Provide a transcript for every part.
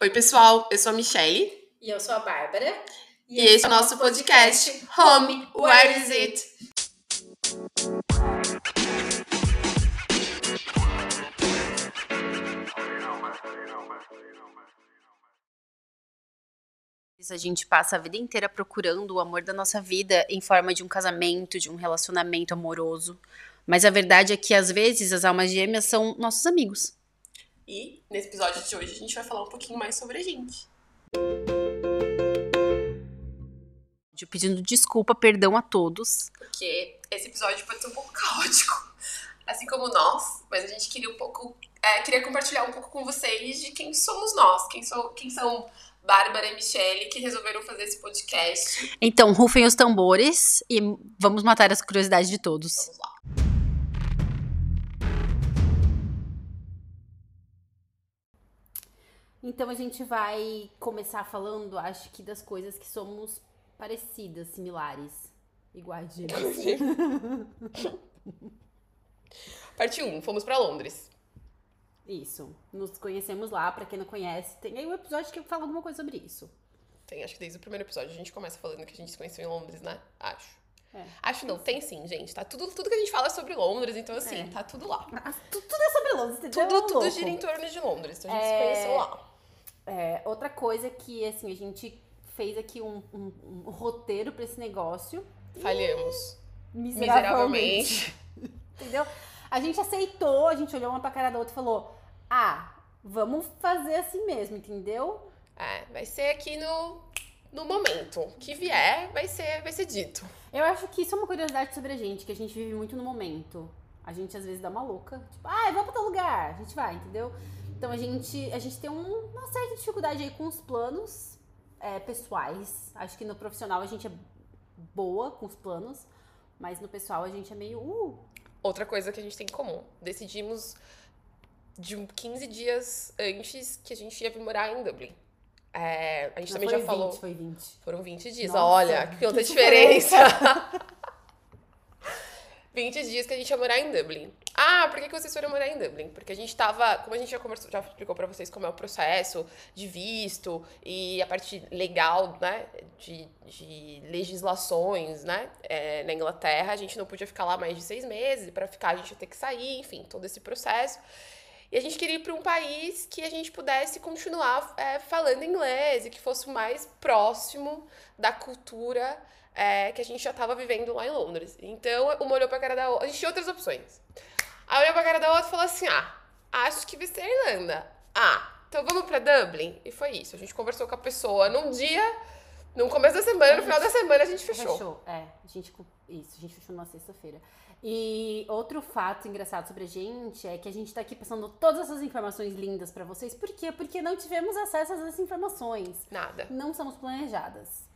Oi, pessoal, eu sou a Michelle. E eu sou a Bárbara. E, esse é o nosso podcast, Home, Where Is It? A gente passa a vida inteira procurando o amor da nossa vida em forma de um casamento, de um relacionamento amoroso. Mas a verdade é que às vezes as almas gêmeas são nossos amigos. E nesse episódio de hoje a gente vai falar um pouquinho mais sobre a gente. De pedindo desculpa, perdão a todos. Porque esse episódio pode ser um pouco caótico, assim como nós, mas a gente queria um pouco. é, queria compartilhar um pouco com vocês de quem somos nós, quem, sou, quem são Bárbara e Michelle, que resolveram fazer esse podcast. Então, rufem os tambores e vamos matar as curiosidades de todos. Vamos lá. Então a gente vai começar falando, acho que das coisas que somos parecidas, similares, iguais de Parte 1, fomos pra Londres. Isso. Nos conhecemos lá, pra quem não conhece, tem aí um episódio que fala alguma coisa sobre isso. Tem, acho que desde o primeiro episódio a gente começa falando que a gente se conheceu em Londres, né? Acho. É. Acho não, tem sim, gente. Tá tudo, tudo que a gente fala é sobre Londres, então assim, É. tá tudo lá. Ah, tu- Tudo é sobre Londres, entendeu? Tudo, tudo louco? gira em torno de Londres, então a gente se É. conheceu lá. É, outra coisa que, assim, a gente fez aqui um, um- um roteiro pra esse negócio. Falhamos. Miseravelmente. Entendeu? A gente aceitou, a gente olhou uma pra cara da outra e falou: Ah, vamos fazer assim mesmo, entendeu? É, vai ser aqui no, no momento. Que vier, vai ser, vai ser dito. Eu acho que isso é uma curiosidade sobre a gente, que a gente vive muito no momento. A gente às vezes dá uma louca, tipo, ah, vamos pra tal lugar, a gente vai, entendeu? Então a gente, a gente tem um- uma certa dificuldade aí com os planos é, pessoais. Acho que no profissional a gente é boa com os planos, mas no pessoal a gente é meio, uh, Outra coisa que a gente tem em comum. Decidimos de um 15 dias antes que a gente ia vir morar em Dublin. É, a gente não também já falou. 20, foi 20. Foram 20 dias. Nossa, Olha, que outra diferença. 20 dias que a gente ia morar em Dublin. Ah, por que, que vocês foram morar em Dublin? Porque a gente tava, como a gente já conversou, já explicou pra vocês como é o processo de visto e a parte legal, né, de, de legislações, né, é, na Inglaterra, a gente não podia ficar lá mais de seis meses, e pra ficar a gente ia ter que sair, enfim, todo esse processo. E a gente queria ir para um país que a gente pudesse continuar é, falando inglês e que fosse mais próximo da cultura é, que a gente já estava vivendo lá em Londres. Então, uma olhou pra cara da outra. A gente tinha outras opções. Aí olhou pra cara da outra e falou assim: Ah, acho que vai ser a Irlanda. Ah, então vamos pra Dublin? E foi isso. A gente conversou com a pessoa num dia, no começo da semana, no final da semana a gente fechou. É, a gente, isso, a gente fechou numa sexta-feira. E outro fato engraçado sobre a gente é que a gente tá aqui passando todas essas informações lindas pra vocês. Por quê? Porque não tivemos acesso a essas informações. Nada. Não somos planejadas.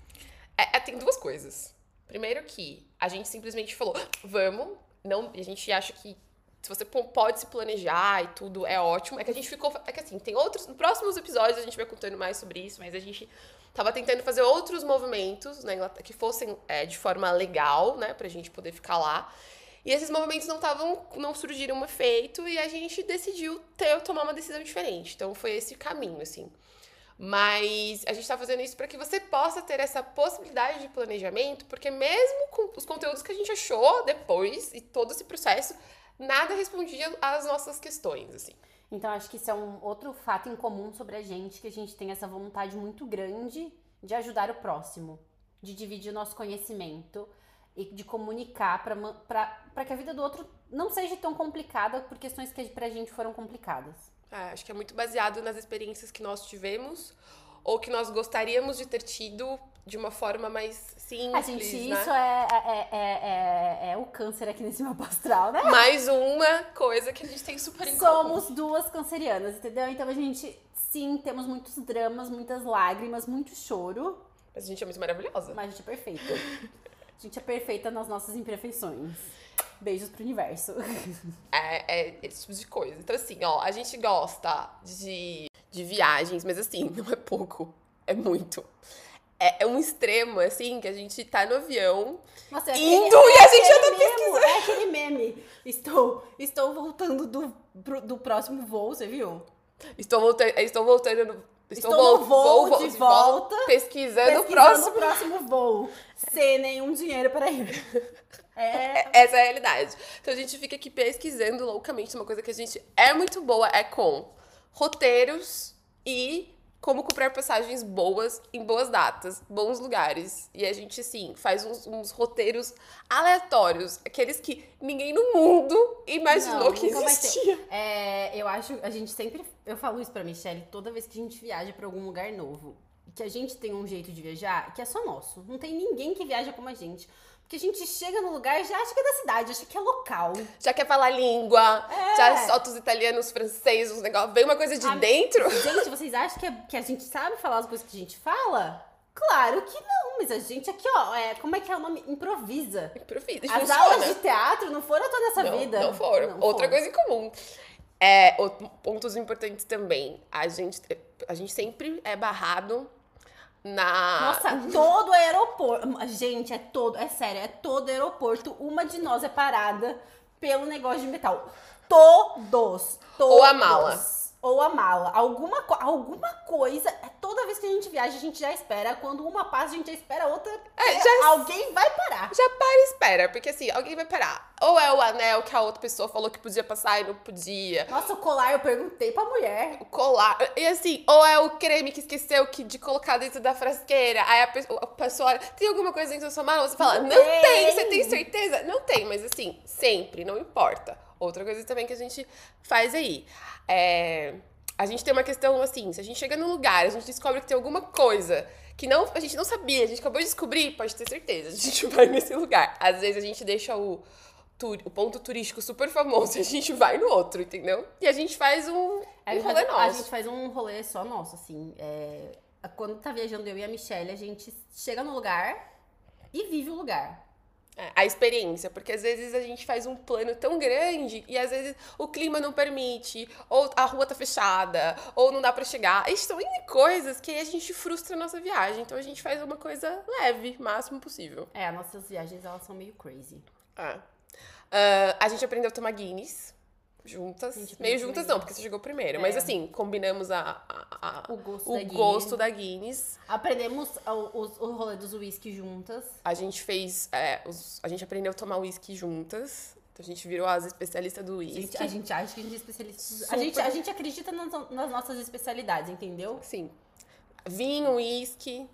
É, é, tem duas coisas. Primeiro que a gente simplesmente falou, vamos, não, a gente acha que se você pode se planejar e tudo é ótimo. É que a gente ficou, é que assim, tem outros, nos próximos episódios a gente vai contando mais sobre isso, mas a gente tava tentando fazer outros movimentos na Inglaterra que fossem é, de forma legal, né, pra gente poder ficar lá. E esses movimentos não estavam, não surgiram um efeito e a gente decidiu ter, tomar uma decisão diferente. Então foi esse caminho, assim. Mas a gente tá fazendo isso para que você possa ter essa possibilidade de planejamento, porque mesmo com os conteúdos que a gente achou depois e todo esse processo, nada respondia às nossas questões, assim. Então, acho que isso é um outro fato em comum sobre a gente, que a gente tem essa vontade muito grande de ajudar o próximo, de dividir o nosso conhecimento e de comunicar para que a vida do outro não seja tão complicada por questões que pra gente foram complicadas. É, acho que é muito baseado nas experiências que nós tivemos ou que nós gostaríamos de ter tido de uma forma mais simples, A gente, né? isso é, é, é, é, é o câncer aqui nesse mapa astral, né? Mais uma coisa que a gente tem super em comum. Somos duas cancerianas, entendeu? Então a gente, sim, temos muitos dramas, muitas lágrimas, muito choro, Mas a gente é muito maravilhosa. mas a gente é perfeita. A gente é perfeita nas nossas imperfeições. Beijos pro universo. É, é esse tipo de coisa. Então, assim, ó, a gente gosta de, de viagens, mas assim, não é pouco, é muito. É, é um extremo, assim, que a gente tá no avião, Nossa, é Indo e a gente já tá aquele meme, É aquele meme. Estou, estou voltando do, do próximo voo, você viu? Estou voltando, estou voltando no- Estou no voo de volta, pesquisando, o Pesquisando próximo. o próximo voo. Sem nenhum dinheiro para ir. É. Essa é a realidade. Então a gente fica aqui pesquisando loucamente. Uma coisa que a gente é muito boa é com roteiros e como comprar passagens boas em boas datas, bons lugares. E a gente, assim, faz uns, uns roteiros aleatórios. Aqueles que ninguém no mundo imaginou Não, que existia. É, eu acho, a gente sempre, eu falo isso pra Michelle toda vez que a gente viaja pra algum lugar novo, que a gente tem um jeito de viajar que é só nosso. Não tem ninguém que viaja como a gente. Porque a gente chega no lugar e já acha que é da cidade, acha que é local. Já quer falar língua, É. já solta os italianos, os franceses, os negócios. Vem uma coisa de Ah, dentro. Gente, vocês acham que, é- que a gente sabe falar as coisas que a gente fala? Claro que não, mas a gente aqui, ó, é, como é que é o nome? Improvisa. Improvisa, As funciona. aulas de teatro não foram toda essa não, vida. Não foram. Não Outra foram. coisa em comum. É, pontos importantes também. A gente, a gente sempre é barrado na. Nossa, todo aeroporto. Gente, é todo, é sério, é todo aeroporto. Uma de nós é parada pelo negócio de metal. Todos. todos. Ou a mala. Ou a mala. Alguma, alguma coisa. é Toda vez que a gente viaja, a gente já espera. Quando uma passa, a gente já espera a outra. É, já- Alguém vai parar. Já para e espera, porque assim, alguém vai parar. Ou é o anel que a outra pessoa falou que podia passar e não podia. Nossa, o colar eu perguntei pra mulher. O colar. E assim, ou é o creme que esqueceu que de colocar dentro da frasqueira. Aí a pessoa, a pessoa olha, tem alguma coisa dentro da sua mala? Você fala, Não não, tem. tem. Você tem certeza? Não tem, mas assim, sempre, não importa. Outra coisa também que a gente faz aí. É, a gente tem uma questão assim, se a gente chega num lugar, a gente descobre que tem alguma coisa que não, a gente não sabia, a gente acabou de descobrir, pode ter certeza, a gente vai nesse lugar. Às vezes a gente deixa o, tur- o ponto turístico super famoso e a gente vai no outro, entendeu? E a gente faz um, A um gente, rolê faz, a nosso. gente faz um rolê só nosso, assim. é, quando tá viajando eu e a Michelle, a gente chega no lugar e vive o lugar. É, a experiência, porque às vezes a gente faz um plano tão grande e às vezes o clima não permite, ou a rua tá fechada, ou não dá pra chegar. São N coisas que a gente frustra a nossa viagem. Então a gente faz uma coisa leve, máximo possível. É, as nossas viagens, elas são meio crazy. Ah. Ah, a gente aprendeu a tomar Guinness juntas. A Meio a tomar juntas não, porque você chegou primeiro. É. Mas assim, combinamos a, a- a- O gosto o da Guinness. gosto da Guinness. Aprendemos o, o, o rolê dos whisky juntas. A gente fez. é, os- a gente aprendeu a tomar uísque juntas. Então a gente virou as especialistas do A gente, uísque. a gente acha que a gente é especialista. A gente, a gente acredita nas, nas nossas especialidades, entendeu? Sim. Vinho, uísque,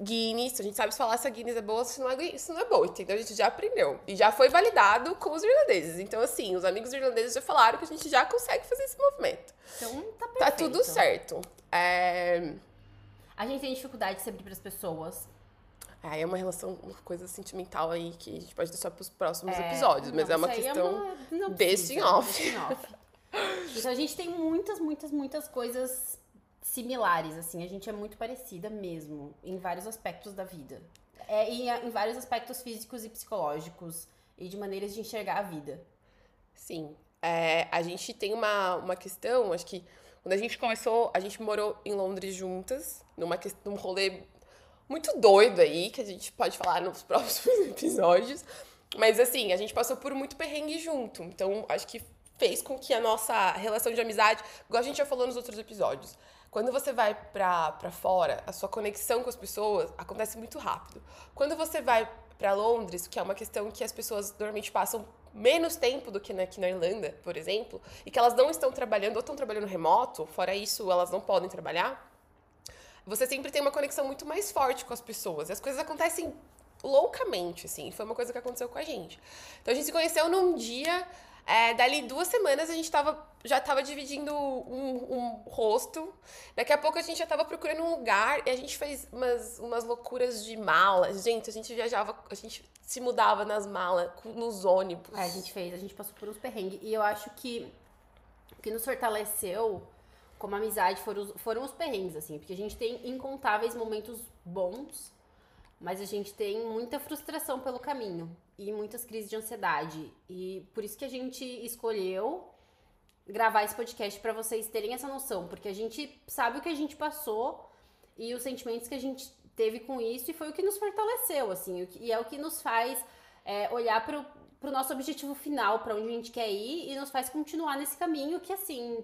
Guinness. A gente sabe se falar se a Guinness é boa ou se não é, se não é boa, entendeu? A gente já aprendeu. E já foi validado com os irlandeses. Então, assim, os amigos irlandeses já falaram que a gente já consegue fazer esse movimento. Então tá perfeito. Tá tudo certo. É... A gente tem dificuldade de se abrir pras pessoas. Aí é uma relação, uma coisa sentimental aí que a gente pode deixar pros próximos É, episódios, mas não, é uma aí questão. uma- não precisa, em off. em off. Então a gente tem muitas, muitas, muitas coisas similares, assim. A gente é muito parecida mesmo, em vários aspectos da vida. É, e em vários aspectos físicos e psicológicos. E de maneiras de enxergar a vida. Sim. É, a gente tem uma, uma questão, acho que quando a gente começou, a gente morou em Londres juntas, numa num rolê muito doido aí, que a gente pode falar nos próximos episódios. Mas assim, a gente passou por muito perrengue junto. Então, acho que fez com que a nossa relação de amizade, igual a gente já falou nos outros episódios, quando você vai pra fora, a sua conexão com as pessoas acontece muito rápido. Quando você vai pra Londres, que é uma questão que as pessoas normalmente passam menos tempo do que aqui na Irlanda, por exemplo, e que elas não estão trabalhando ou estão trabalhando remoto, fora isso, elas não podem trabalhar, você sempre tem uma conexão muito mais forte com as pessoas. E as coisas acontecem loucamente, assim. Foi uma coisa que aconteceu com a gente. Então a gente se conheceu num dia, é, dali duas semanas a gente tava, já tava dividindo um, um rosto. Daqui a pouco a gente já tava procurando um lugar e a gente fez umas, umas loucuras de mala. Gente, a gente viajava, a gente se mudava nas malas, nos ônibus. É, a gente fez, a gente passou por uns perrengues. E eu acho que o que nos fortaleceu como amizade foram foram os perrengues, assim. Porque a gente tem incontáveis momentos bons, mas a gente tem muita frustração pelo caminho. E muitas crises de ansiedade. E por isso que a gente escolheu gravar esse podcast pra vocês terem essa noção. Porque a gente sabe o que a gente passou e os sentimentos que a gente teve com isso. E foi o que nos fortaleceu, assim. o E é o que nos faz é, olhar pro, pro nosso objetivo final, pra onde a gente quer ir, e nos faz continuar nesse caminho que, assim,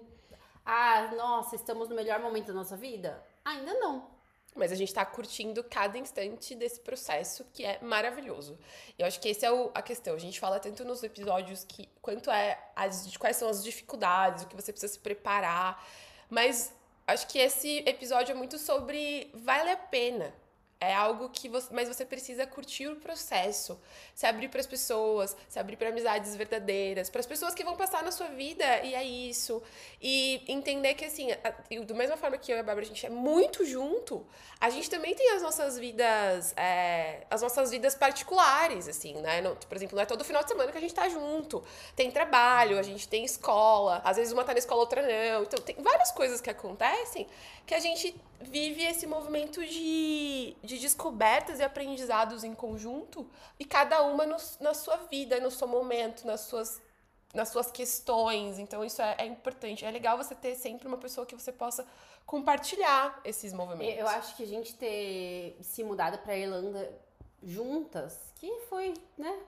Ah, nossa, estamos no melhor momento da nossa vida? Ainda não. Mas a gente tá curtindo cada instante desse processo que é maravilhoso. Eu acho que essa é o, a questão. A gente fala tanto nos episódios que quanto é as, quais são as dificuldades, o que você precisa se preparar. Mas acho que esse episódio é muito sobre vale a pena. É algo que você. Mas você precisa curtir o processo. Se abrir para as pessoas, se abrir para amizades verdadeiras, para as pessoas que vão passar na sua vida, e é isso. E entender que, assim, a, da mesma forma que eu e a Bárbara, a gente é muito junto, a gente também tem as nossas vidas. É, as nossas vidas particulares, assim, né? Não, por exemplo, não é todo final de semana que a gente tá junto. Tem trabalho, a gente tem escola. Às vezes uma tá na escola, outra não. Então, tem várias coisas que acontecem que a gente vive esse movimento de, de descobertas e aprendizados em conjunto, e cada uma no, na sua vida, no seu momento, nas suas, nas suas questões. Então, isso é, é importante. É legal você ter sempre uma pessoa que você possa compartilhar esses movimentos. Eu acho que a gente ter se mudado para Irlanda juntas, que foi, né,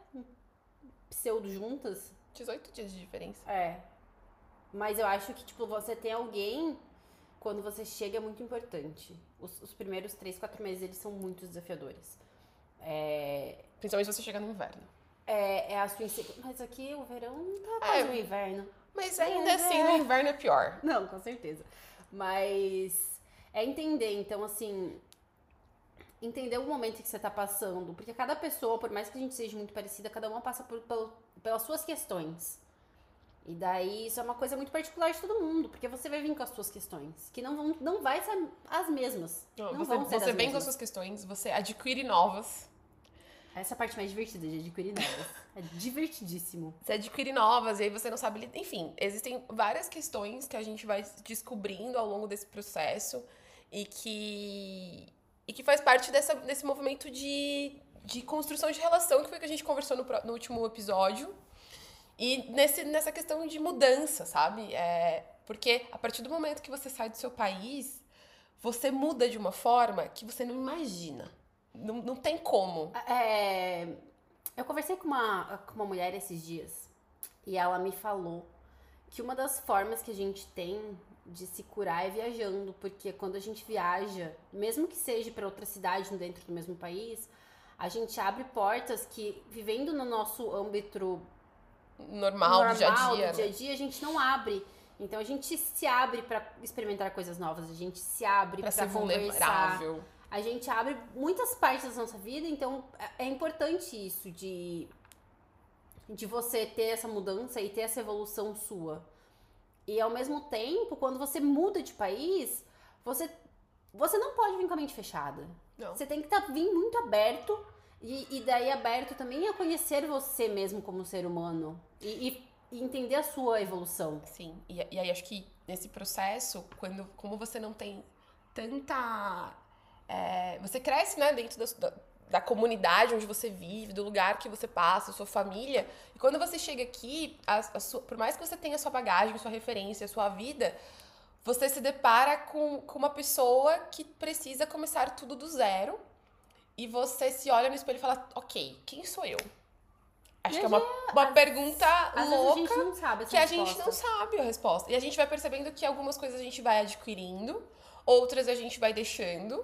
pseudo juntas. 18 dias de diferença. É. Mas eu acho que, tipo, você tem alguém quando você chega é muito importante. Os, os primeiros três, quatro meses, eles são muito desafiadores. É... Principalmente você chega no inverno. É, é a sua insegurança. Mas aqui o verão tá quase é, no inverno. Mas ainda é, assim, no inverno é pior. Não, com certeza. Mas é entender, então, assim, entender o momento que você tá passando. Porque cada pessoa, por mais que a gente seja muito parecida, cada uma passa por, por, pelas suas questões. E daí isso é uma coisa muito particular de todo mundo, porque você vai vir com as suas questões, que não vão, não vai ser as mesmas. Não, você, vão ser você vem mesmas. com as suas questões, você adquire novas. Essa é a parte mais divertida de adquirir novas. é divertidíssimo. Você adquire novas e aí você não sabe. Enfim, existem várias questões que a gente vai descobrindo ao longo desse processo e que, e que faz parte dessa, desse movimento de, de construção de relação que foi que a gente conversou no, no último episódio e nesse, nessa questão de mudança, sabe? É, porque a partir do momento que você sai do seu país, você muda de uma forma que você não imagina. Não, não tem como. É, eu conversei com uma, com uma mulher esses dias e ela me falou que uma das formas que a gente tem de se curar é viajando, porque quando a gente viaja, mesmo que seja para outra cidade dentro do mesmo país, a gente abre portas que, vivendo no nosso âmbito normal, normal do dia a dia. do dia a né? dia, a gente não abre. Então a gente se abre para experimentar coisas novas, a gente se abre para conversar. Vulnerável. A gente abre muitas partes da nossa vida, então é, é importante isso de de você ter essa mudança e ter essa evolução sua. E ao mesmo tempo, quando você muda de país, você você não pode vir com a mente fechada. Não. Você tem que estar tá, vir muito aberto e, e daí aberto também a conhecer você mesmo como ser humano. E, e, entender a sua evolução. Sim. E, e aí acho que nesse processo, quando como você não tem tanta. É, você cresce, né, dentro da, da comunidade onde você vive, do lugar que você passa, sua família. E quando você chega aqui, a, a sua, por mais que você tenha sua bagagem, sua referência, sua vida, você se depara com, com uma pessoa que precisa começar tudo do zero e você se olha no espelho e fala, ok, quem sou eu? Acho que é uma, uma as, pergunta louca a que a gente não sabe a resposta. E a gente vai percebendo que algumas coisas a gente vai adquirindo, outras a gente vai deixando.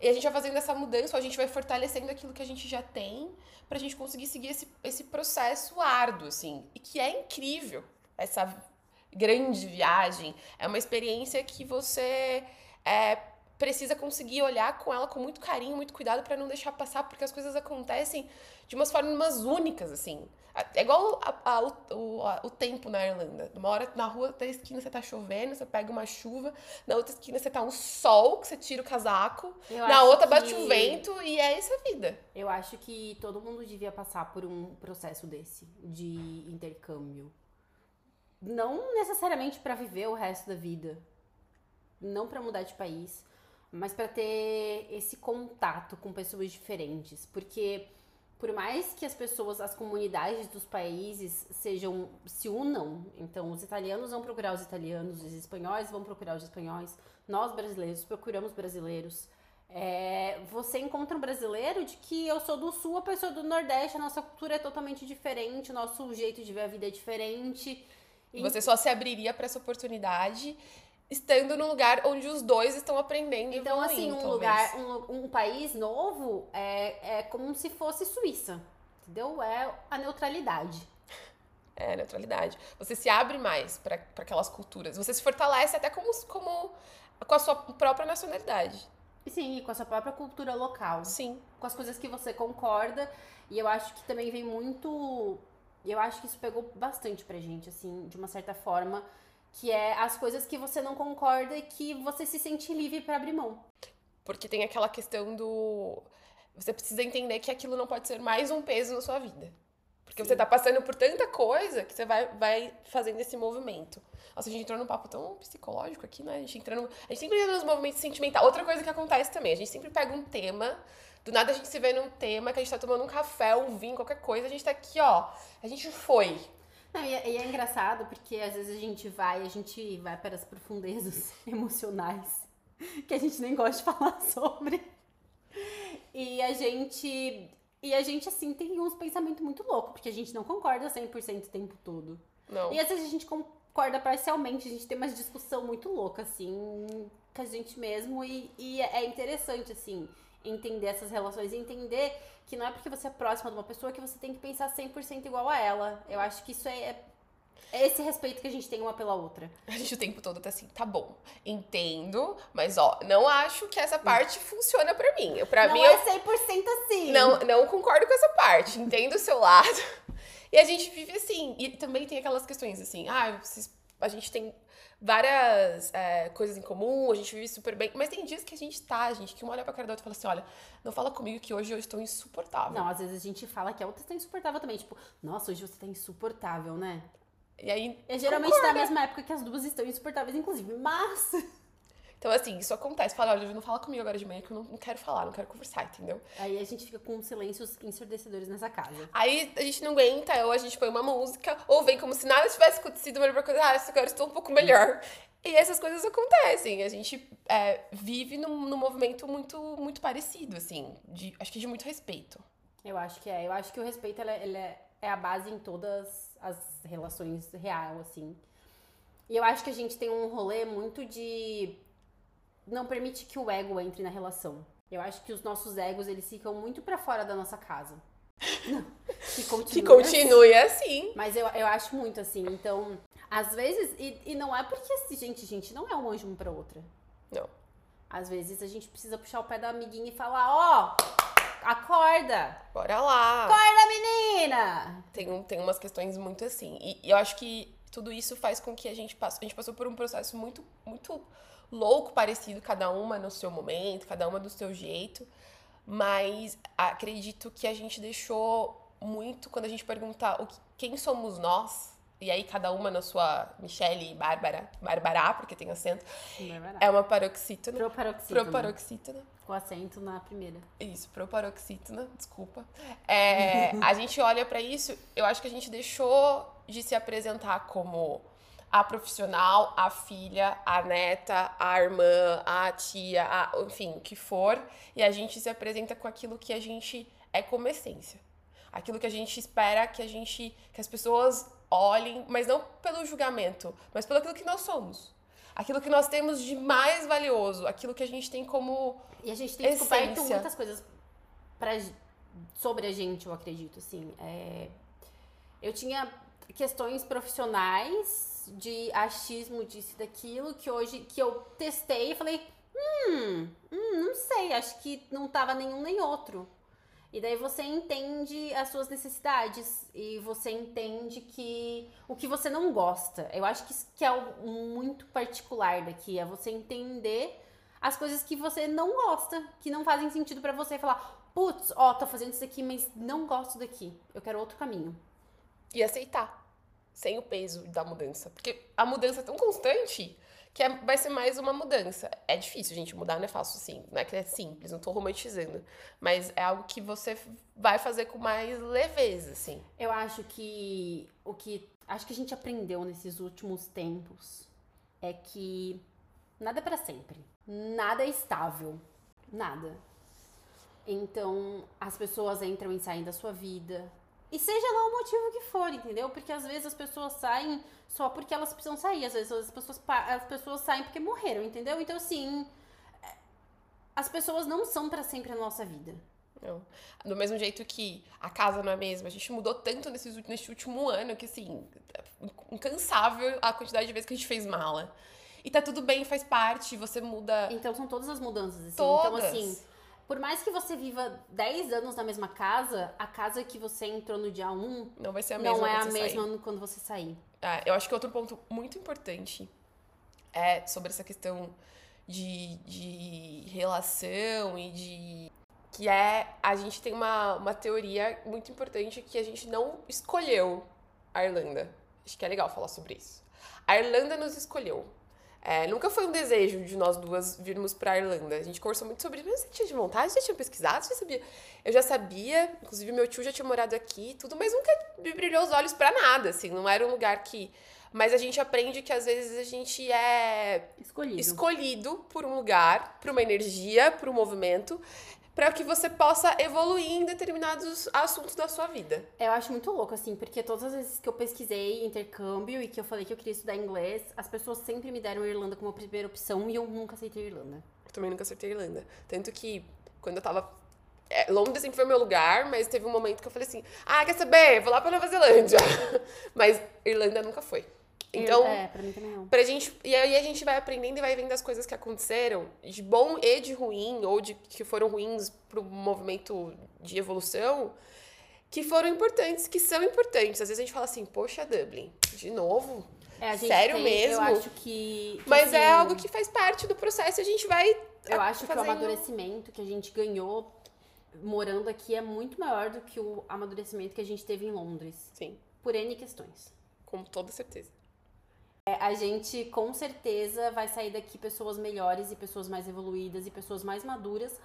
E a gente vai fazendo essa mudança, ou a gente vai fortalecendo aquilo que a gente já tem, pra gente conseguir seguir esse, esse processo árduo, assim. E que é incrível. Essa grande viagem é uma experiência que você é, precisa conseguir olhar com ela com muito carinho, muito cuidado para não deixar passar, porque as coisas acontecem de umas formas únicas, assim. É igual a, a, o, a, o tempo na Irlanda. Uma hora na rua, da esquina você tá chovendo, você pega uma chuva, na outra esquina você tá um sol, que você tira o casaco, eu na outra que... bate um vento e é essa a vida. Eu acho que todo mundo devia passar por um processo desse, de intercâmbio. Não necessariamente para viver o resto da vida, não para mudar de país, mas para ter esse contato com pessoas diferentes, porque por mais que as pessoas, as comunidades dos países sejam se unam, então os italianos vão procurar os italianos, os espanhóis vão procurar os espanhóis, nós brasileiros procuramos brasileiros. É, você encontra um brasileiro de que eu sou do sul, a pessoa do nordeste, a nossa cultura é totalmente diferente, o nosso jeito de ver a vida é diferente. E você só se abriria para essa oportunidade estando num lugar onde os dois estão aprendendo. Então, evoluindo, assim, um talvez. lugar, um, um país novo é, é como se fosse Suíça. Entendeu? É a neutralidade. É, neutralidade. Você se abre mais para aquelas culturas. Você se fortalece até como, como com a sua própria nacionalidade. E sim, e com a sua própria cultura local. Sim. Com as coisas que você concorda. E eu acho que também vem muito. Eu acho que isso pegou bastante pra gente, assim, de uma certa forma. Que é as coisas que você não concorda e que você se sente livre para abrir mão. Porque tem aquela questão do. Você precisa entender que aquilo não pode ser mais um peso na sua vida. Porque Sim. você tá passando por tanta coisa que você vai, vai fazendo esse movimento. Nossa, a gente entrou num papo tão psicológico aqui, né? A gente, entra no, a gente sempre entra nos movimentos sentimentais. Outra coisa que acontece também, a gente sempre pega um tema, do nada a gente se vê num tema que a gente tá tomando um café, um vinho, qualquer coisa, a gente tá aqui, ó. A gente foi. Não, e, é, e é engraçado porque às vezes a gente vai, a gente vai para as profundezas emocionais que a gente nem gosta de falar sobre. E a gente. E a gente, assim, tem uns pensamentos muito loucos, porque a gente não concorda 100% o tempo todo. Não. E às vezes a gente concorda parcialmente, a gente tem uma discussão muito louca, assim, com a gente mesmo. E, e é interessante, assim, entender essas relações entender que não é porque você é próxima de uma pessoa que você tem que pensar 100% igual a ela. Eu acho que isso é, é esse respeito que a gente tem uma pela outra. A gente o tempo todo tá assim, tá bom, entendo, mas ó, não acho que essa parte funciona pra mim. Eu- Pra não mim, é eu 100% assim. não, não concordo com essa parte, entendo o seu lado. E a gente vive assim. E também tem aquelas questões assim, ah, vocês- a gente tem várias é, coisas em comum, a gente vive super bem. Mas tem dias que a gente tá, gente, que uma olha pra cara da outra e fala assim: olha, não fala comigo que hoje eu estou insuportável. Não, às vezes a gente fala que a outra tá insuportável também. Tipo, nossa, hoje você tá insuportável, né? E aí. É geralmente na mesma época que as duas estão insuportáveis, inclusive. Mas. Então, assim, isso acontece. Fala, olha, não fala comigo agora de manhã que eu não, não quero falar, não quero conversar, entendeu? Aí a gente fica com silêncios ensurdecedores nessa casa. Aí a gente não aguenta, ou a gente põe uma música, ou vem como se nada tivesse acontecido, mas pra coisa, ah, agora estou um pouco melhor. E essas coisas acontecem. A gente é, vive num, num movimento muito, muito parecido, assim. De, acho que de muito respeito. Eu acho que é. Eu acho que o respeito ele é, é, é a base em todas as relações real, assim. E eu acho que a gente tem um rolê muito de não permite que o ego entre na relação. Eu acho que os nossos egos, eles ficam muito pra fora da nossa casa. Não, que continue. Que continue assim. Mas eu, eu acho muito assim. Então, às vezes, e, e não é porque, assim, gente, gente, não é um anjo uma pra outra. Não. Às vezes a gente precisa puxar o pé da amiguinha e falar, ó, acorda! Bora lá. Acorda, menina! Tem, um- tem umas questões muito assim. E, e eu acho que tudo isso faz com que a gente passe. A gente passou por um processo muito, muito louco, parecido, cada uma no seu momento, cada uma do seu jeito. Mas acredito que a gente deixou muito quando a gente perguntar o que- quem somos nós. E aí, cada uma na sua Michelle e Bárbara, Bárbara, porque tem acento, é uma paroxítona. Proparoxítona. Proparoxítona. Com acento na primeira. Isso, proparoxítona, desculpa. É, a gente olha pra isso, eu acho que a gente deixou de se apresentar como a profissional, a filha, a neta, a irmã, a tia, a- enfim, o que for, e a gente se apresenta com aquilo que a gente é como essência. Aquilo que a gente espera que a gente que as pessoas olhem, mas não pelo julgamento, mas pelo aquilo que nós somos. Aquilo que nós temos de mais valioso, aquilo que a gente tem como E a gente tem descoberto muitas coisas pra, sobre a gente, eu acredito, assim. É, eu tinha questões profissionais de achismo disso e daquilo que hoje que eu testei e falei, hum, hum, não sei, acho que não tava nenhum nem outro. E daí você entende as suas necessidades e você entende que o que você não gosta. Eu acho que isso que é muito particular daqui, é você entender as coisas que você não gosta, que não fazem sentido pra você falar, putz, ó, tô fazendo isso aqui, mas não gosto daqui. Eu quero outro caminho. e aceitar sem o peso da mudança. Porque a mudança é tão constante que é- vai ser mais uma mudança. É difícil, gente, mudar não é fácil assim. Não é que é simples, não tô romantizando. Mas é algo que você vai fazer com mais leveza, assim. Eu acho que o que acho que a gente aprendeu nesses últimos tempos é que nada é pra sempre. Nada é estável. Nada. Então, as pessoas entram e saem da sua vida. E seja lá o motivo que for, entendeu? Porque às vezes as pessoas saem só porque elas precisam sair. Às vezes as pessoas, as pessoas saem porque morreram, entendeu? Então, assim, é, as pessoas não são para sempre a nossa vida. Não. Do mesmo jeito que a casa não é a mesma. A gente mudou tanto nesse, nesse último ano que, assim, é incansável a quantidade de vezes que a gente fez mala. E tá tudo bem, faz parte, você muda. Então são todas as mudanças, assim. Todas. Então, assim, por mais que você viva 10 anos na mesma casa, a casa que você entrou no dia 1 não vai ser a mesma não é a mesma sair. quando você sair. É, eu acho que outro ponto muito importante é sobre essa questão de, de relação e de. Que é. A gente tem uma, uma teoria muito importante que a gente não escolheu a Irlanda. Acho que é legal falar sobre isso. A Irlanda nos escolheu. É, nunca foi um desejo de nós duas virmos pra Irlanda. A gente conversou muito sobre isso. Você tinha de vontade? Você tinha pesquisado? Você sabia? Eu já sabia. Inclusive, meu tio já tinha morado aqui tudo, mas nunca me brilhou os olhos para nada, assim. Não era um lugar que... Mas a gente aprende que, às vezes, a gente é... Escolhido. Escolhido por um lugar, por uma energia, por um movimento para que você possa evoluir em determinados assuntos da sua vida. Eu acho muito louco, assim, porque todas as vezes que eu pesquisei intercâmbio e que eu falei que eu queria estudar inglês, as pessoas sempre me deram Irlanda como primeira opção e eu nunca aceitei Irlanda. Eu também nunca acertei Irlanda. Tanto que, quando eu tava é, Londres sempre foi meu lugar, mas teve um momento que eu falei assim: ah, quer saber? Vou lá pra Nova Zelândia. mas Irlanda nunca foi. Então, é, pra mim também não. Pra gente, e aí a gente vai aprendendo e vai vendo as coisas que aconteceram, de bom e de ruim, ou de que foram ruins pro movimento de evolução, que foram importantes, que são importantes. Às vezes a gente fala assim, poxa, Dublin, de novo? É, Sério tem, mesmo? Eu acho que. que Mas assim, é algo que faz parte do processo e a gente vai. Eu acho que o fazendo- amadurecimento que a gente ganhou morando aqui é muito maior do que o amadurecimento que a gente teve em Londres. Sim, Por N questões. com toda certeza. É, a gente com certeza vai sair daqui pessoas melhores e pessoas mais evoluídas e pessoas mais maduras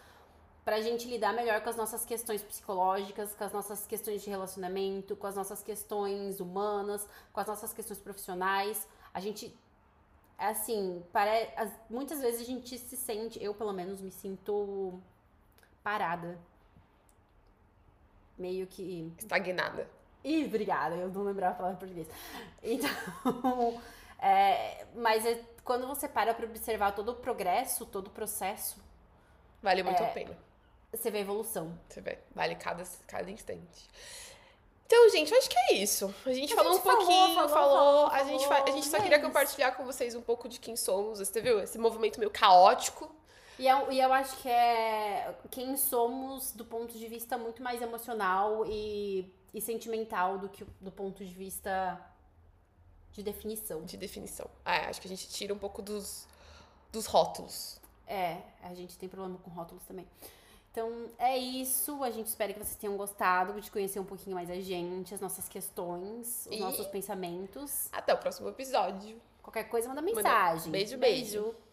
pra gente lidar melhor com as nossas questões psicológicas, com as nossas questões de relacionamento, com as nossas questões humanas, com as nossas questões profissionais. A gente assim, pare... as- muitas vezes a gente se sente, eu pelo menos me sinto parada. Meio que Estagnada. Ih, obrigada, eu não lembrava a palavra em português. Então, é, mas é- quando você para pra observar todo o progresso, todo o processo, Vale muito É. a pena. você vê a evolução. Você vê, vale cada, cada instante. Então, gente, eu acho que é isso. A gente A falou gente um pouquinho, falou, falou. falou, a, gente falou, a gente só é queria compartilhar com vocês um pouco de quem somos. Você viu? Esse movimento meio caótico. E eu, e eu acho que é quem somos do ponto de vista muito mais emocional e, e sentimental do que do ponto de vista de definição. De definição. É, acho que a gente tira um pouco dos, dos rótulos. É, a gente tem problema com rótulos também. Então é isso. A gente espera que vocês tenham gostado de conhecer um pouquinho mais a gente, as nossas questões, os e nossos pensamentos. Até o próximo episódio. Qualquer coisa, manda mensagem. Manda. Beijo, beijo. beijo.